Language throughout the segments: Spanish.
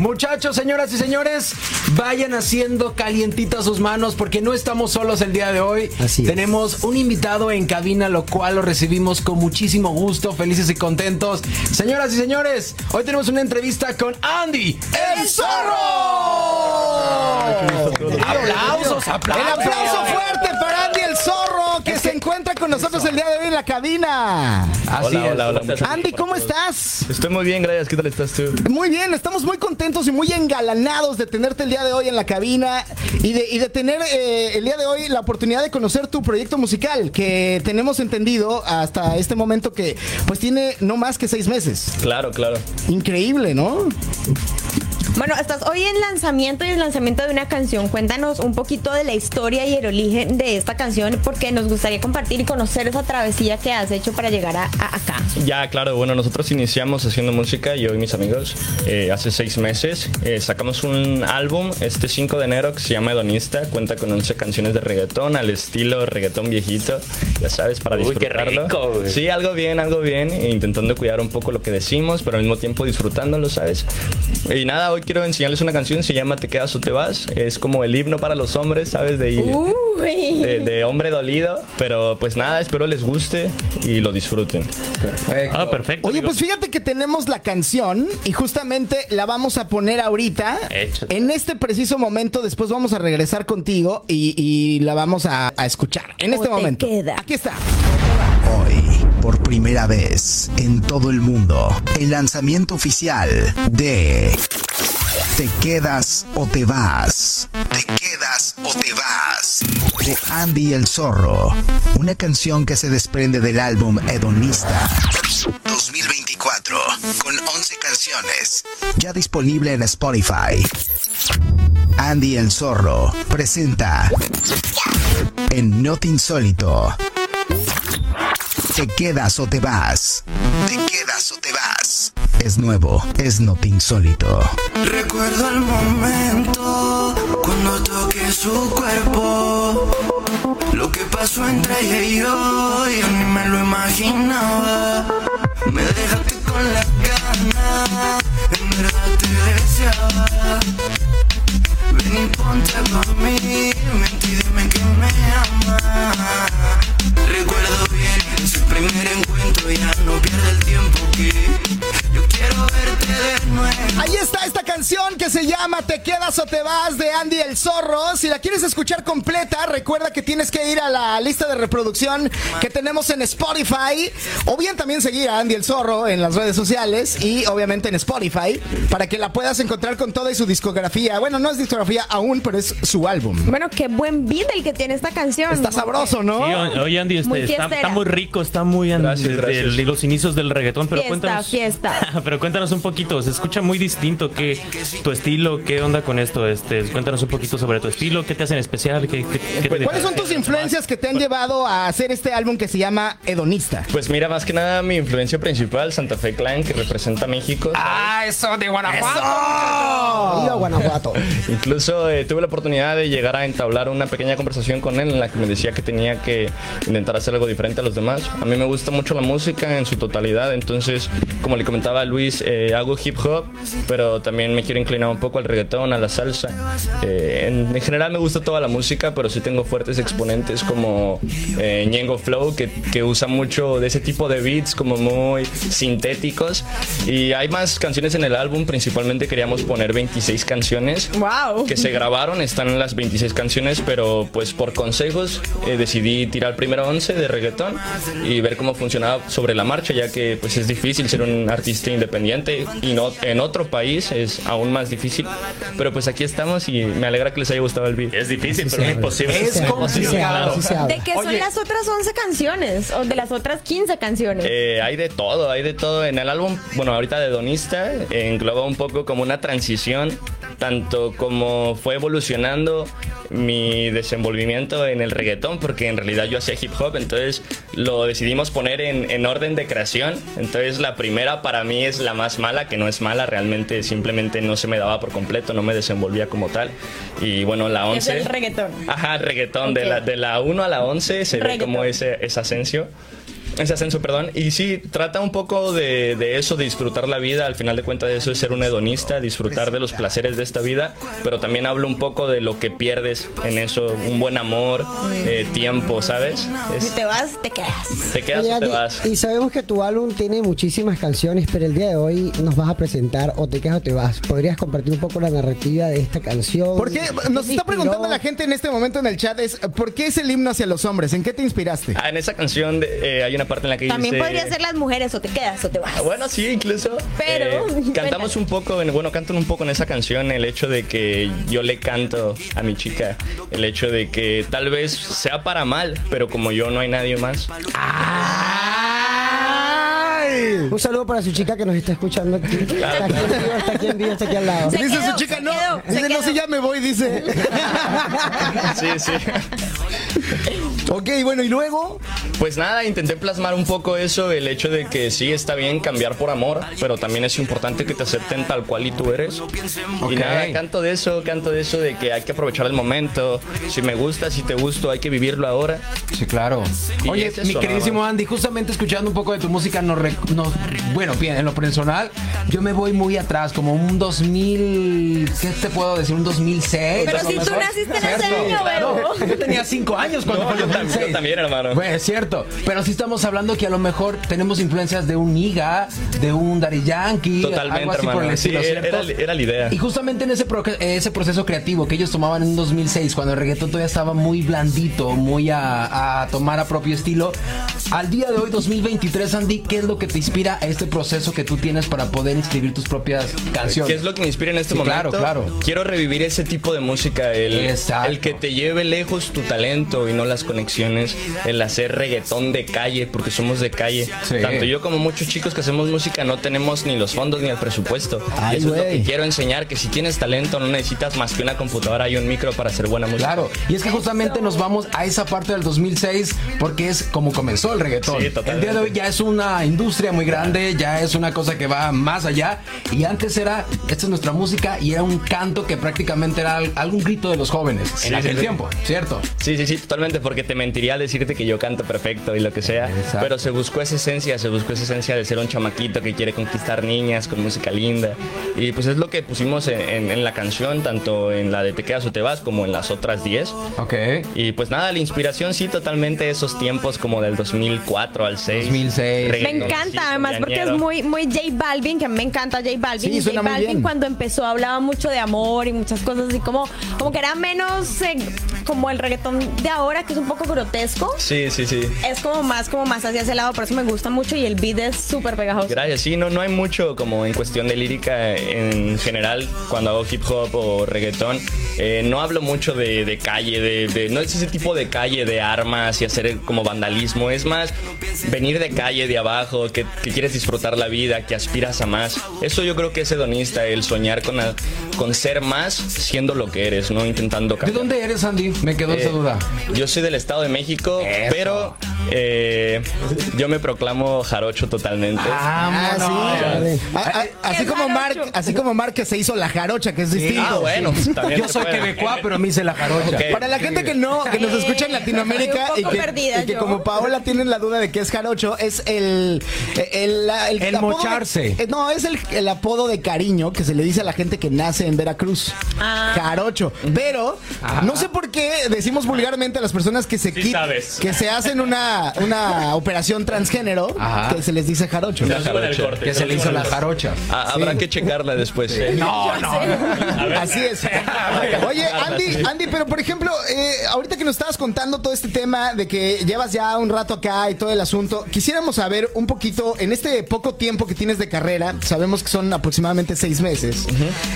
Muchachos, señoras y señores, vayan haciendo calientitas sus manos porque no estamos solos el día de hoy. Así es. Tenemos un invitado en cabina, lo cual lo recibimos con muchísimo gusto, felices y contentos. Señoras y señores, hoy tenemos una entrevista con Andy, el zorro. Aplausos, aplausos. El aplauso fuerte para Andy el Zorro, nosotros el día de hoy en la cabina. Así Hola, es. hola, hola. Andy, ¿cómo estás? Estoy muy bien, gracias. ¿Qué tal estás tú? Muy bien, estamos muy contentos y muy engalanados de tenerte el día de hoy en la cabina y de, y de tener eh, el día de hoy la oportunidad de conocer tu proyecto musical, que tenemos entendido hasta este momento que pues tiene no más que seis meses. Claro, claro. Increíble, ¿no? Bueno, estás hoy en lanzamiento y el lanzamiento de una canción. Cuéntanos un poquito de la historia y el origen de esta canción, porque nos gustaría compartir y conocer esa travesía que has hecho para llegar a, a- acá. Ya, claro, bueno, nosotros iniciamos haciendo música, yo y mis amigos, eh, hace seis meses. Eh, sacamos un álbum este 5 de enero que se llama Hedonista, cuenta con 11 canciones de reggaetón al estilo reggaetón viejito, ya sabes, para Uy, qué disfrutarlo. rico. Sí, algo bien, algo bien, intentando cuidar un poco lo que decimos, pero al mismo tiempo disfrutándolo, ¿sabes? Y nada, hoy quiero enseñarles una canción, se llama Te quedas o te vas, es como el himno para los hombres, ¿sabes? De, de, de hombre dolido, pero pues nada, espero les guste y lo disfruten. Ah, perfecto. Oye, pues fíjate que tenemos la canción y justamente la vamos a poner ahorita. Échate. En este preciso momento, después vamos a regresar contigo y, y la vamos a, a escuchar. En O este te momento. queda. Aquí está. Hoy, por primera vez en todo el mundo, el lanzamiento oficial de Te quedas o te vas. Te quedas o te vas. De Andy el Zorro. Una canción que se desprende del álbum Hedonista 2024. Con 11 canciones. Ya disponible en Spotify. Andy el Zorro presenta en Not Insólito. Te quedas o te vas. Te quedas o te vas. Es nuevo, es not insólito. Recuerdo el momento cuando toqué su cuerpo. Lo que pasó entre ella y yo, yo ni me lo imaginaba. Me dejaste con la gana, en verdad te deseaba. Ven y ponte pa' mí, y dime que que se llama Te quedas o te vas de Andy el Zorro. Si la quieres escuchar completa, recuerda que tienes que ir a la lista de reproducción que tenemos en Spotify. O bien también seguir a Andy el Zorro en las redes sociales y obviamente en Spotify para que la puedas encontrar con toda y su discografía. Bueno, no es discografía aún, pero es su álbum. Bueno, qué buen beat el que tiene esta canción. Está sabroso, ¿no? Sí, oye Andy, este, Muy está, muy rico, está muy Gracias, gracias. el- los inicios del reggaetón, pero Fiesta, cuéntanos. fiesta. pero cuéntanos un poquito, se escucha muy distinto, ¿qué, tu estilo, qué onda con esto? Este, cuéntanos un poquito sobre tu estilo, qué te hacen especial, qué, qué- qué te ¿Cuáles son tus influencias que te han llevado a hacer este álbum que se llama Hedonista? Pues mira, más que nada mi influencia principal, Santa Fe Clan, que representa a México. Ah, eso de Guanajuato. Viva Guanajuato. Incluso eh, tuve la oportunidad de llegar a entablar una pequeña conversación con él en la que me decía que tenía que intentar hacer algo diferente a los demás. A mí me gusta mucho la música en su totalidad, entonces, como le comentaba a Luis, eh, hago hip hop, pero también me quiero inclinar un poco al reggaetón, a la salsa. Eh, en, en general me gusta toda la música, pero sí tengo fuertes exponentes como eh, Ñengo Flow, que, que usa mucho de ese tipo de beats como muy sintéticos. Y hay más canciones en el álbum, principalmente queríamos poner 26 canciones Wow. que se grabaron, están en las 26 canciones, pero pues por consejos eh, decidí tirar primero 11 de reggaetón y ver cómo funcionaba sobre la marcha, ya que pues es difícil ser un artista independiente y no en otro país es aún más difícil, pero pues aquí estamos y me alegra que les haya gustado el beat. Es difícil, pero no imposible. Es complicado. ¿De qué son Oye. las otras 11 canciones? ¿O de las otras 15 canciones? Eh, hay de todo, hay de todo. En el álbum, bueno, ahorita de Donista, eh, engloba un poco como una transición, tanto como fue evolucionando mi desenvolvimiento en el reggaetón, porque en realidad yo hacía hip hop, entonces lo decidimos poner en, en orden de creación. Entonces la primera para mí es la más mala, que no es mala, realmente simplemente no se me daba por completo, no me desenvolvía como tal. Y bueno, la 11... Es el reggaetón. Ajá, reggaetón, de, la, de la 1 a la 11 se ve como ese, ese ascenso. Ese ascenso, perdón. Y sí, trata un poco de, de eso, de disfrutar la vida. Al final de cuentas, eso es ser un hedonista, disfrutar de los placeres de esta vida. Pero también hablo un poco de lo que pierdes en eso. Un buen amor, eh, tiempo, ¿sabes? Si Es- te vas, te quedas. te quedas Oye, o te vas. Y sabemos que tu álbum tiene muchísimas canciones, pero el día de hoy nos vas a presentar o te quedas o te vas. ¿Podrías compartir un poco la narrativa de esta canción? ¿Por qué? Nos está preguntando la gente en este momento en el chat es ¿por qué es el himno hacia los hombres? ¿En qué te inspiraste? Ah, en esa canción de- eh, hay una parte en la que También dice... podría ser las mujeres, o te quedas, o te vas. Bueno, sí, incluso. Pero, eh, cantamos un poco, en- bueno, cantan un poco en esa canción el hecho de que yo le canto a mi chica, el hecho de que tal vez sea para mal, pero como yo no hay nadie más. ¡Ay! Un saludo para su chica que nos está escuchando aquí. Está aquí en vivo, está aquí en vivo, está aquí al lado. Se Dice quedó, su chica, no. quedó, dice, no, si ya me voy, dice. Sí, sí. Ok, bueno, y luego. Pues nada, intenté plasmar un poco eso, el hecho de que sí está bien cambiar por amor, pero también es importante que te acepten tal cual y tú eres. Y nada, canto de eso, canto de eso de que hay que aprovechar el momento. Si me gusta, si te gusto, hay que vivirlo ahora. Sí, claro. Y Oye, es eso, mi queridísimo. Andy, justamente escuchando un poco de tu música, nos, re- nos- bueno, bien, en lo personal, yo me voy muy atrás, como un 2000, ¿qué te puedo decir? Un 2006. Pero si tú naciste en ese año, claro. Yo tenía 5 años cuando No, también, 2006. yo también, hermano. Bueno, es cierto, pero sí estamos hablando que a lo mejor tenemos influencias de un Niga, de un Daddy Yankee, Totalmente, algo así por el hermano. Sí, estilo, era, era- la idea. Y justamente en ese, pro- ese proceso creativo que ellos tomaban en 2006, cuando el reggaetón todavía estaba muy blandito, muy a, a tomar a propio estilo, al día de hoy, 2023, Andy, ¿qué es lo que te inspira a este proceso que tú tienes para poder escribir tus propias canciones? ¿Qué es lo que me inspira en este Sí, momento? claro, claro. Quiero revivir ese tipo de música, el, el que te lleve lejos tu talento y no las conexiones, el hacer reggaetón de calle, porque somos de calle. Sí. Tanto yo como muchos chicos que hacemos música no tenemos ni los fondos ni el presupuesto. Ay, y eso es lo que quiero enseñar, que si tienes talento no necesitas más que una computadora y un micro para hacer buena música. Claro, y es que justamente nos vamos a esa parte del 2006 porque es como comenzó el reggaetón. Sí, el día de hoy ya es una industria muy grande, ya es una cosa que va más allá. Y antes era, esta es nuestra música y era un canto que prácticamente era al- algún grito de los jóvenes Sí, en aquel tiempo, ¿cierto? Sí, sí, sí, totalmente, porque te mentiría al decirte que yo canto perfecto y lo que sea, Exacto. pero se buscó esa esencia, se buscó esa esencia de ser un chamaquito que quiere conquistar niñas con música linda. Y pues es lo que pusimos en, en- en la canción, tanto en la de Te quedas o te vas como en las otras 10. Ok. Y pues nada, la inspiración sí, totalmente esos tiempos como del 2004 al 6. 2006. Me encanta, además, porque es muy, muy J Balvin, que a mí me encanta J Balvin. Sí, y suena J muy Balvin bien. cuando empezó hablaba mucho de amor y muchas cosas así como, como que era menos eh, como el reggaetón de ahora, que es un poco grotesco. Sí, sí, sí. Es como más, como más hacia ese lado, por eso me gusta mucho y el beat es súper pegajoso. Gracias, sí, no, no hay mucho como en cuestión de lírica en general cuando hago hip hop o reggaetón. eh, no hablo mucho de, de calle, de, de- no es ese tipo de calle de armas y hacer como vandalismo, es más venir de calle, de abajo, que, que quieres disfrutar la vida, que aspiras a más. Eso yo creo que es hedonista, el soñar con, a- con ser más siendo lo que eres, no intentando ¿De cambiar. dónde eres, Andy? Me quedó esa Eh, duda. Yo soy del Estado de México, pero eh, yo me proclamo jarocho totalmente. Ah, sí. Vale. A- a- así ¿Qué como jarocho? Mark, así como Mark que se hizo la jarocha, que es distinto. Ah, bueno, pues, también Yo se soy puede. quebecuá, pero me hice la jarocha. Ok. Para la gente que no, que nos escucha en Latinoamérica Estoy y un poco que, perdida y que yo. como Paola tienen la duda de que es jarocho, es el el, la- El apodo de- mocharse. eh, no, es el, el apodo de cariño que se le dice a la gente que nace en Veracruz. Ah. Jarocho. Pero no sé por qué decimos vulgarmente a las personas que se Sí quit- sabes. que se hacen una, una operación transgénero Ajá. que se les dice jarocho. El corte. Que se le hizo la jarocha. Ah, Habrá que checarla después. No, no. Así es. Oye, Andy, Andy, pero por ejemplo, eh, ahorita que nos estabas contando todo este tema de que llevas ya un rato acá y todo el asunto, quisiéramos saber un poquito, en este poco tiempo que tienes de carrera, sabemos que son aproximadamente seis meses,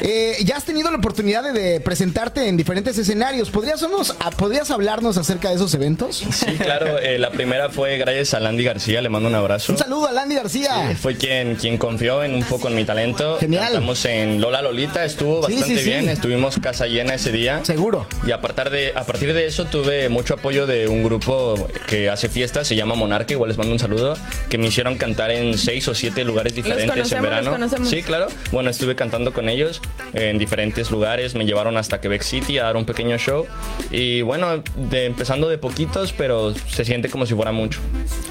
eh, ya has tenido la oportunidad de, de presentarte en diferentes escenarios. ¿Podrías, unos- a- ¿Podrías hablarnos acerca de esos eventos? Sí, claro. eh, la primera fue gracias a Landy García, le mando un abrazo. Un saludo a Landy García. Fue quien, quien confió en un poco en mi talento. Genial. Estamos en Lola Lolita, estuvo Sí, bastante sí, sí. bien. Estuvimos casa llena ese día. Seguro. Y a partir, de, a partir de eso tuve mucho apoyo de un grupo que hace fiestas, se llama Monarca, igual les mando un saludo, que me hicieron cantar en seis o siete lugares diferentes en verano. Sí, claro. Bueno, estuve cantando con ellos en diferentes lugares, me llevaron hasta Quebec City a dar un pequeño show. Y bueno, de, empezando de poquitos, pero se siente como si fuera mucho.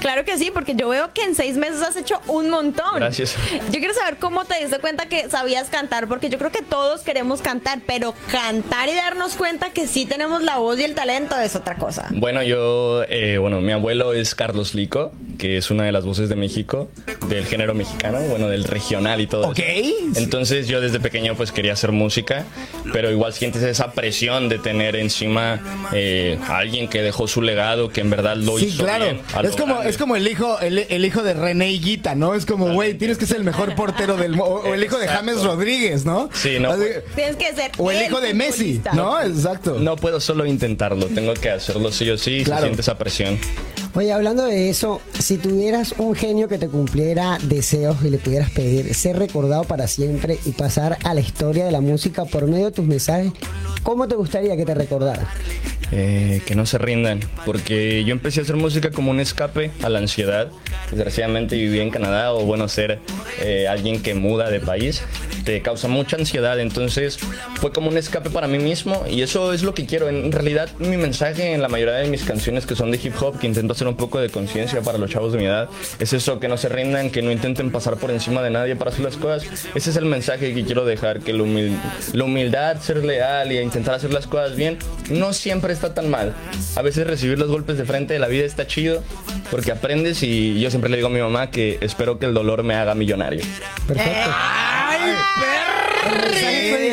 Claro que sí, porque yo veo que en seis meses has hecho un montón. Gracias. Yo quiero saber cómo te diste cuenta que sabías cantar, porque yo creo que todos queremos cantar, pero cantar y darnos cuenta que sí tenemos la voz y el talento es otra cosa. Bueno, yo, eh, bueno, mi abuelo es Carlos Lico, que es una de las voces de México, del género mexicano, bueno, del regional y todo. Ok. eso. Entonces yo desde pequeño pues quería hacer música, pero igual sientes esa presión de tener encima eh, a alguien que dejó su legado, que en verdad lo Sí, hizo claro. Es como, es como el hijo, el, el hijo de René Higuita, ¿no? Es como, güey, tienes que ser el mejor portero del mundo. O el hijo de. James Rodríguez, ¿no? Sí, no. Así- Tienes que ser. O el hijo de Messi, futbolista. ¿no? Exacto. No puedo solo intentarlo, tengo que hacerlo sí o sí, Claro. se siente esa presión. Oye, hablando de eso, si tuvieras un genio que te cumpliera deseos y le pudieras pedir ser recordado para siempre y pasar a la historia de la música por medio de tus mensajes, ¿cómo te gustaría que te recordara? Eh, que no se rindan, porque yo empecé a hacer música como un escape a la ansiedad. Desgraciadamente viví en Canadá o bueno, ser eh, alguien que muda de país te causa mucha ansiedad, entonces fue como un escape para mí mismo y eso es lo que quiero. En realidad mi mensaje en la mayoría de mis canciones que son de hip hop, que intento hacer un poco de conciencia para los chavos de mi edad, es eso, que no se rindan, que no intenten pasar por encima de nadie para hacer las cosas. Ese es el mensaje que quiero dejar, que la, humil- la humildad, ser leal y intentar hacer las cosas bien, no siempre está tan mal. A veces recibir los golpes de frente de la vida está chido porque aprendes y yo siempre le digo a mi mamá que espero que el dolor me haga millonario. Perfecto.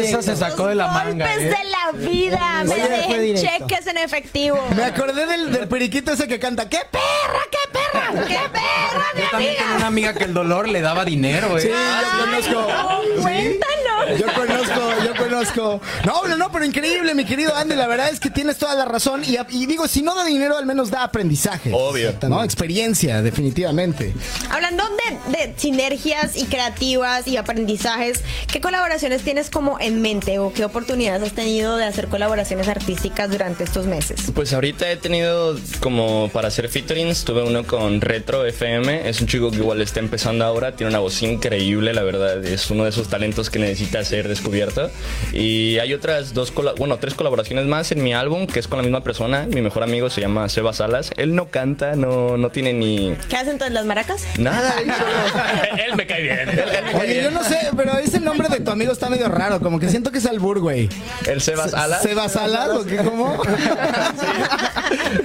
Esa se sacó de la manga. Golpes ¿eh? de la vida. Me directo. cheques en efectivo. Me acordé del, del periquito ese que canta, ¡qué perra, qué perra! ¡Qué perra, mi Yo también amiga! tenía una amiga que el dolor le daba dinero, ¿eh? Sí, yo conozco. Cuéntanos. Yo conozco, yo conozco. No, no, no, pero increíble, mi querido Andy. La verdad es que tienes toda la razón. Y, y digo, si no da dinero, al menos da aprendizaje. Obvio. ¿No? Experiencia, definitivamente. Hablando de, de sinergias y creativas y aprendizajes, ¿qué colaboraciones tienes como en mente o qué oportunidades has tenido de hacer colaboraciones artísticas durante estos meses? Pues ahorita he tenido como para hacer featurings, tuve uno con Retro FM, es un chico que igual está empezando ahora, tiene una voz increíble, la verdad, es uno de esos talentos que necesita ser descubierto. Y hay otras dos, bueno, tres colaboraciones más en mi álbum, que es con la misma persona, mi mejor amigo se llama Seba Salas, él no canta, no, no tiene ni ¿Qué hacen entonces las maracas? nada. él solo- él me cae bien. él- él me cae Oye, bien. yo no sé, pero ese nombre de tu amigo está medio raro. Como que siento que es albur, güey. El Sebas Alas. ¿Sebas Salas o qué? ¿Cómo?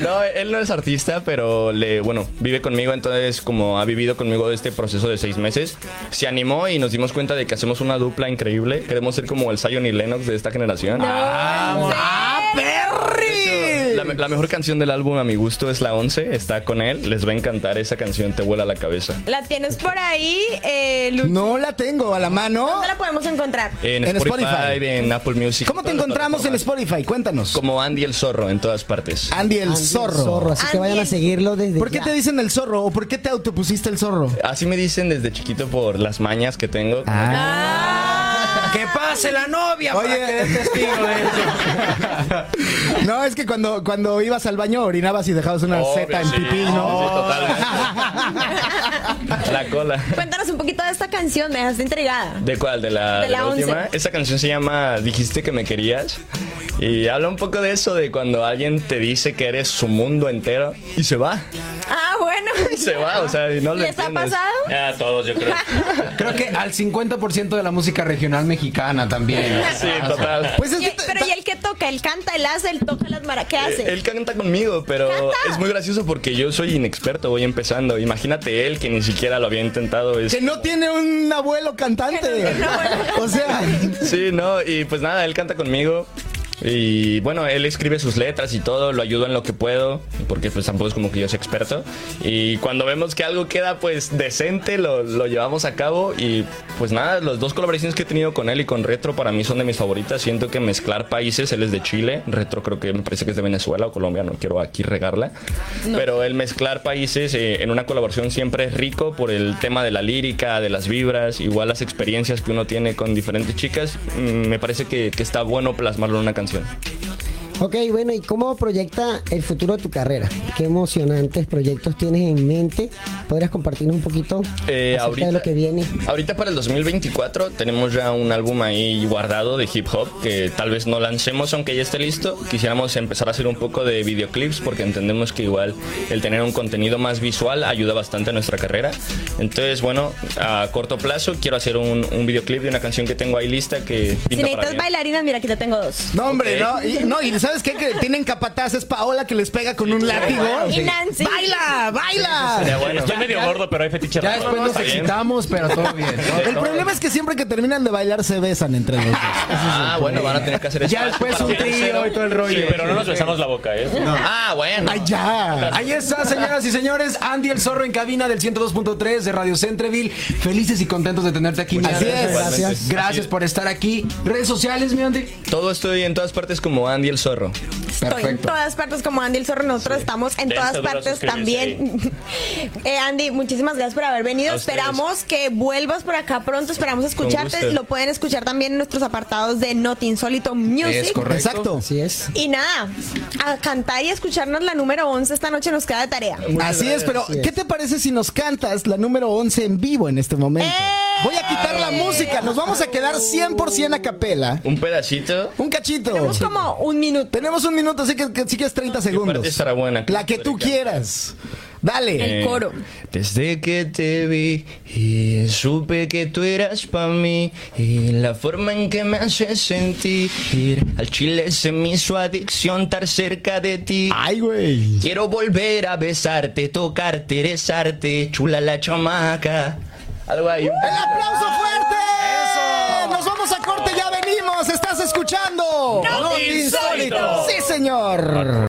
No, él no es artista, pero le, bueno, vive conmigo, entonces como ha vivido conmigo este proceso de seis meses, se animó y nos dimos cuenta de que hacemos una dupla increíble. Queremos ser como el Zion y Lennox de esta generación. ¡Ah, Perry! La, la mejor canción del álbum a mi gusto es la 11, está con él, les va a encantar esa canción, te vuela la cabeza. ¿La tienes por ahí, eh, No la tengo a la mano. ¿Dónde la podemos encontrar? En, En Spotify, Spotify. en Apple Music. ¿Cómo te encontramos en. Spotify? Cuéntanos. Como Andy el Zorro en todas partes. Andy el Andy el zorro. así que vayan a seguirlo desde ¿Por qué ya. te dicen el zorro? ¿O por qué te autopusiste el zorro? Así me dicen desde chiquito por las mañas que tengo. ¡Que pase la novia Oye. para que dé testigo de eso! No, es que cuando, cuando ibas al baño orinabas y dejabas una Obvio, seta en sí. pipí, ¿no? Sí, totalmente. la cola. Cuéntanos un poquito de esta canción, me dejaste intrigada. ¿De cuál? ¿De la, De la última? 11. Esa canción se llama Dijiste que me querías. Y habla un poco de eso, de cuando alguien te dice que eres su mundo entero y se va. Ah. Y se va, o sea, y no lo ¿Les ha entiendes. pasado? A todos, yo creo. Creo que al 50% de la música regional mexicana también. Sí, total. Pues es Y- que te- pero ¿y el que toca? ¿El canta, el hace, el toca las maracas? ¿Qué hace? Él canta conmigo, pero ¿Canta? es muy gracioso porque yo soy inexperto, voy empezando. Imagínate él que ni siquiera lo había intentado. Es... que no tiene un abuelo cantante. O sea, Sí, no, y pues nada, él canta conmigo. Y bueno, él escribe sus letras y todo, lo ayudo en lo que puedo, porque pues tampoco es como que yo sea experto. Y cuando vemos que algo queda pues decente, lo, lo llevamos a cabo. Y pues nada, las dos colaboraciones que he tenido con él y con Retro para mí son de mis favoritas. Siento que mezclar países, él es de Chile, Retro creo que me parece que es de Venezuela o Colombia, no quiero aquí regarla. Pero el mezclar países eh, en una colaboración siempre es rico por el tema de la lírica, de las vibras, igual las experiencias que uno tiene con diferentes chicas. mm, Me parece que, que está bueno plasmarlo en una canción. Thanks, Ok, bueno, ¿y cómo proyecta el futuro de tu carrera? ¿Qué emocionantes proyectos tienes en mente? ¿Podrías compartirnos un poquito Eh, acerca ahorita, de lo que viene? ahorita para el 2024 tenemos ya un álbum ahí guardado de hip hop que tal vez no lancemos aunque ya esté listo. Quisiéramos empezar a hacer un poco de videoclips porque entendemos que igual el tener un contenido más visual ayuda bastante a nuestra carrera. Entonces, bueno, a corto plazo quiero hacer un, un videoclip de una canción que tengo ahí lista que Si necesitas bailarinas, mira, aquí te tengo dos. No, hombre, Ok. no. Y, no, y ¿sabes qué? Que tienen capataz. Es Paola que les pega con un látigo. Y Nancy. ¡Baila! ¡Baila! Sería bueno. Estoy medio gordo, pero hay fetiche Ya después nos excitamos, pero todo bien. El problema es que siempre que terminan de bailar se besan entre los dos. Ah, bueno, van a tener que hacer Ya espacio después un trío y todo el rollo. Sí, pero no nos besamos la boca, ¿eh? Ah, bueno. ¡Ay, ya! Ahí está, señoras y señores. Andy el Zorro en cabina del 102.3 de Radio Centreville. Felices y contentos de tenerte aquí, Así es. Gracias. Gracias por estar aquí. Redes sociales, mi Andy. Todo estoy en todas partes como Andy el Zorro. Estoy en todas partes como Andy el Zorro, nosotros estamos en Dense todas partes también. Eh, Andy, muchísimas gracias por haber venido. A ustedes. Esperamos que vuelvas por acá pronto, esperamos escucharte. Lo pueden escuchar también en nuestros apartados de Not Insólito Music. Es correcto. Exacto. Así es. Y nada, a cantar y escucharnos la número 11 esta noche nos queda de tarea. Así es, pero Así es. ¿qué te parece si nos cantas la número 11 en vivo en este momento? ¡Eh! Voy a quitar la música, nos vamos a quedar 100% a capela. Un pedacito. Un cachito. Tenemos como un minuto. Tenemos un minuto, así que, que sí que es 30 parte segundos. estará buena? La que tú quieras. Dale. El coro. Desde que te vi y supe que tú eras para mí y la forma en que me haces sentir al chile se me hizo adicción estar cerca de ti. Ay, güey. Quiero volver a besarte, tocarte, besarte, chula la chamaca. Algo ahí. ¡El aplauso fuerte! ¡Eso! Nos vamos a corte, ya venimos. Estás escuchando. Not Insólito. Sí, señor.